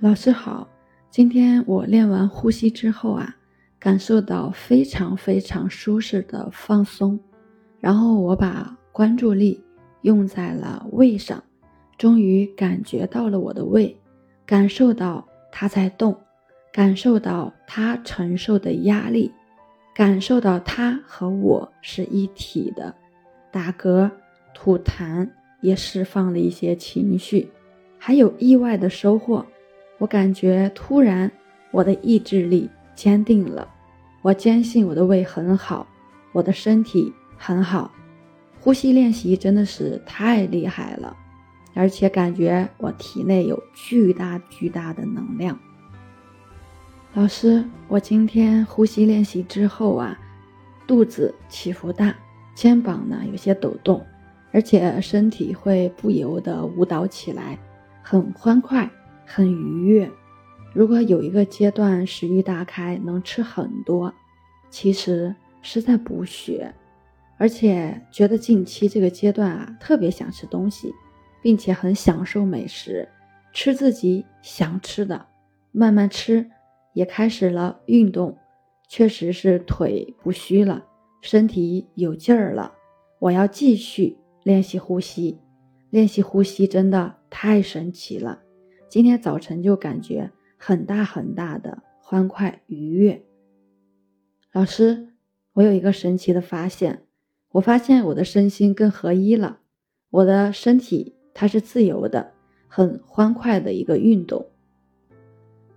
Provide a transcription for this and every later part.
老师好，今天我练完呼吸之后啊，感受到非常非常舒适的放松，然后我把关注力用在了胃上，终于感觉到了我的胃，感受到它在动，感受到它承受的压力，感受到它和我是一体的，打嗝、吐痰也释放了一些情绪，还有意外的收获。我感觉突然，我的意志力坚定了。我坚信我的胃很好，我的身体很好。呼吸练习真的是太厉害了，而且感觉我体内有巨大巨大的能量。老师，我今天呼吸练习之后啊，肚子起伏大，肩膀呢有些抖动，而且身体会不由得舞蹈起来，很欢快。很愉悦。如果有一个阶段食欲大开，能吃很多，其实是在补血，而且觉得近期这个阶段啊，特别想吃东西，并且很享受美食，吃自己想吃的，慢慢吃，也开始了运动，确实是腿不虚了，身体有劲儿了。我要继续练习呼吸，练习呼吸真的太神奇了。今天早晨就感觉很大很大的欢快愉悦。老师，我有一个神奇的发现，我发现我的身心更合一了。我的身体它是自由的，很欢快的一个运动。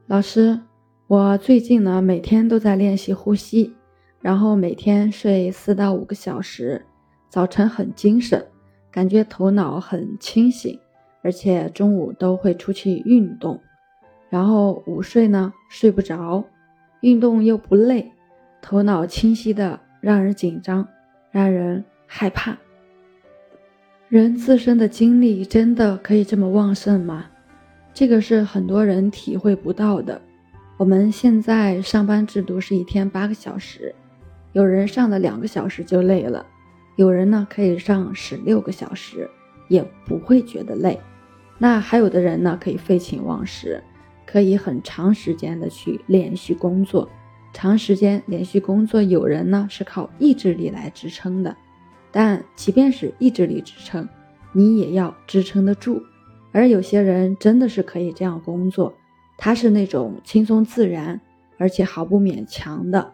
老师，我最近呢每天都在练习呼吸，然后每天睡四到五个小时，早晨很精神，感觉头脑很清醒。而且中午都会出去运动，然后午睡呢睡不着，运动又不累，头脑清晰的让人紧张，让人害怕。人自身的精力真的可以这么旺盛吗？这个是很多人体会不到的。我们现在上班制度是一天八个小时，有人上了两个小时就累了，有人呢可以上十六个小时，也不会觉得累。那还有的人呢，可以废寝忘食，可以很长时间的去连续工作，长时间连续工作，有人呢是靠意志力来支撑的，但即便是意志力支撑，你也要支撑得住。而有些人真的是可以这样工作，他是那种轻松自然，而且毫不勉强的。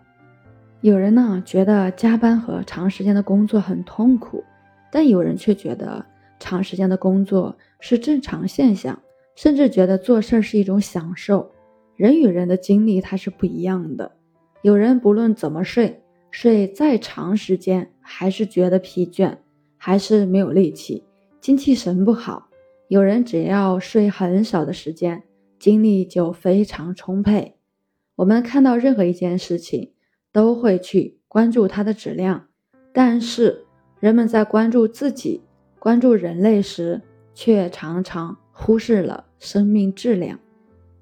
有人呢觉得加班和长时间的工作很痛苦，但有人却觉得。长时间的工作是正常现象，甚至觉得做事儿是一种享受。人与人的精力它是不一样的，有人不论怎么睡，睡再长时间还是觉得疲倦，还是没有力气，精气神不好；有人只要睡很少的时间，精力就非常充沛。我们看到任何一件事情，都会去关注它的质量，但是人们在关注自己。关注人类时，却常常忽视了生命质量。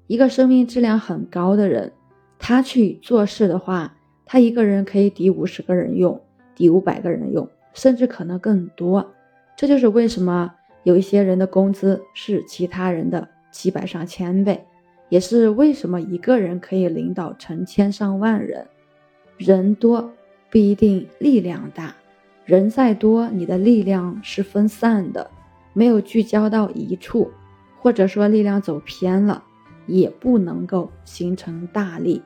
一个生命质量很高的人，他去做事的话，他一个人可以抵五十个人用，抵五百个人用，甚至可能更多。这就是为什么有一些人的工资是其他人的几百上千倍，也是为什么一个人可以领导成千上万人。人多不一定力量大。人再多，你的力量是分散的，没有聚焦到一处，或者说力量走偏了，也不能够形成大力。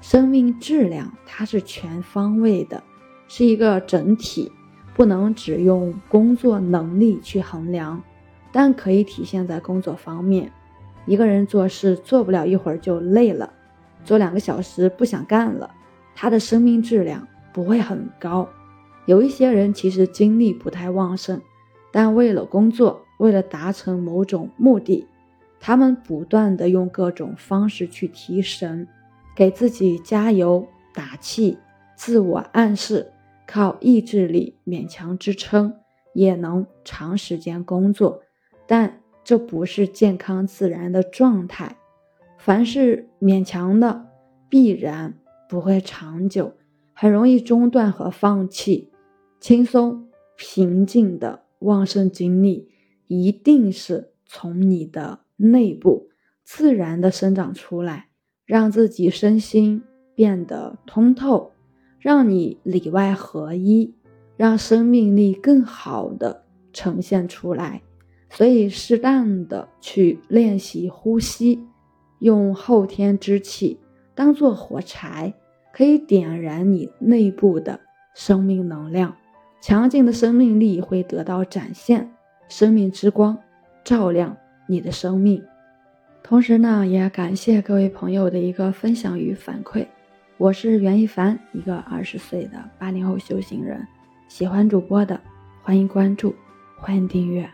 生命质量它是全方位的，是一个整体，不能只用工作能力去衡量，但可以体现在工作方面。一个人做事做不了一会儿就累了，做两个小时不想干了，他的生命质量不会很高。有一些人其实精力不太旺盛，但为了工作，为了达成某种目的，他们不断的用各种方式去提神，给自己加油打气，自我暗示，靠意志力勉强支撑，也能长时间工作，但这不是健康自然的状态。凡是勉强的，必然不会长久，很容易中断和放弃。轻松、平静的旺盛精力，一定是从你的内部自然的生长出来，让自己身心变得通透，让你里外合一，让生命力更好的呈现出来。所以，适当的去练习呼吸，用后天之气当做火柴，可以点燃你内部的生命能量，强劲的生命力会得到展现，生命之光照亮你的生命。同时呢，也感谢各位朋友的一个分享与反馈。我是袁一凡，一个二十岁的八零后修行人。喜欢主播的，欢迎关注，欢迎订阅。